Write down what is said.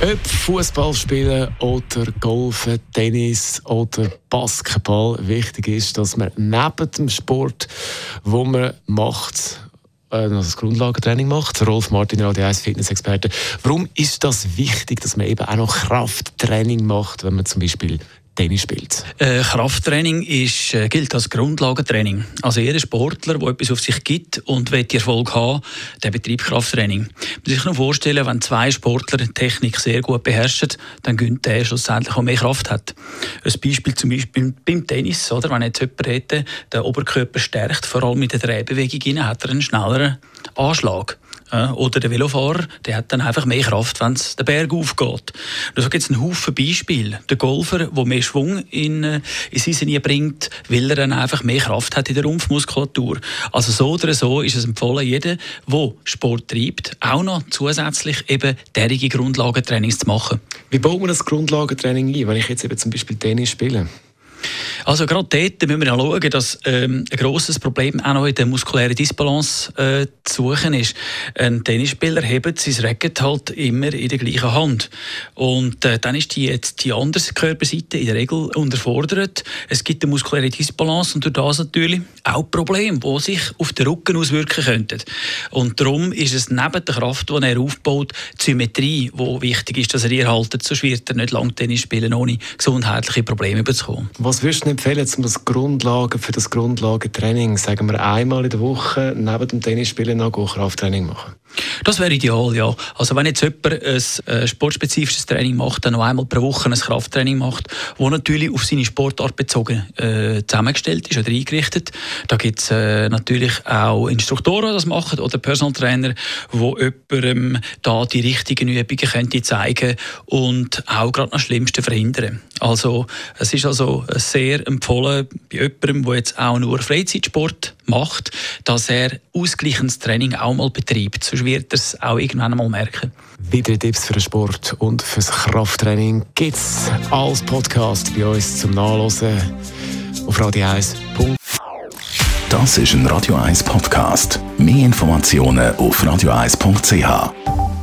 Ob Fußball spielen oder Golfen, Tennis oder Basketball, wichtig ist, dass man neben dem Sport, wo man macht, äh, das Grundlagentraining macht. Rolf Martin, Radio 1 Fitnessexperte. Warum ist das wichtig, dass man eben auch noch Krafttraining macht, wenn man zum Beispiel Tennis spielt? Äh, Krafttraining ist, äh, gilt als Grundlagentraining. Also jeder Sportler, der etwas auf sich gibt und will Erfolg haben, der betreibt Krafttraining. Man muss sich nur vorstellen, wenn zwei Sportler Technik sehr gut beherrschen, dann gönnt der schlussendlich auch mehr Kraft hat. Ein Beispiel zum Beispiel beim Tennis, oder? wenn jetzt jemand hätte, den Oberkörper stärkt, vor allem mit der Drehbewegung, hat er einen schnelleren Anschlag. Oder der Velofahrer, der hat dann einfach mehr Kraft, wenn es den Berg aufgeht. Da gibt es einen Haufen Beispiele. Der Golfer, der mehr Schwung in, äh, in sein Sinne bringt, weil er dann einfach mehr Kraft hat in der Rumpfmuskulatur. Also so oder so ist es empfohlen, jeder, der Sport treibt, auch noch zusätzlich eben derige Grundlagentrainings zu machen. Wie baut man das Grundlagentraining ein, wenn ich jetzt eben zum Beispiel Tennis spiele? Also gerade dort müssen wir schauen, dass ähm, ein grosses Problem auch noch in der muskulären Disbalance äh, zu suchen ist. Ein Tennisspieler hebt sein Racket halt immer in der gleichen Hand. Und äh, dann ist die, jetzt die andere Körperseite in der Regel unterfordert. Es gibt eine muskuläre Disbalance und durch das natürlich auch Probleme, die sich auf den Rücken auswirken könnten. Und darum ist es neben der Kraft, die er aufbaut, die Symmetrie, die wichtig ist, dass er erhaltet. Sonst wird er nicht lang Tennis spielen, ohne gesundheitliche Probleme zu bekommen. Was würdest du empfehlen, um das Grundlagen, für das Grundlagentraining, sagen wir einmal in der Woche, neben dem Tennisspielen noch Krafttraining machen? Das wäre ideal, ja. Also wenn jetzt jemand ein äh, sportspezifisches Training macht, dann noch einmal pro Woche ein Krafttraining macht, wo natürlich auf seine Sportart bezogen äh, zusammengestellt ist oder eingerichtet. Da gibt es äh, natürlich auch Instruktoren, die das machen oder Personal Trainer, wo jemandem da die richtigen Übungen könnte zeigen und auch gerade das Schlimmste verhindern. Also es ist also sehr empfohlen bei jemandem, der jetzt auch nur Freizeitsport macht, dass er ausgleichendes Training auch mal betreibt. Sonst wird er es auch irgendwann einmal merken. Weitere Tipps für den Sport und fürs Krafttraining gibt es als Podcast bei uns zum Nachlesen auf radio1. Das ist ein Radio 1 Podcast. Mehr Informationen auf radio1.ch.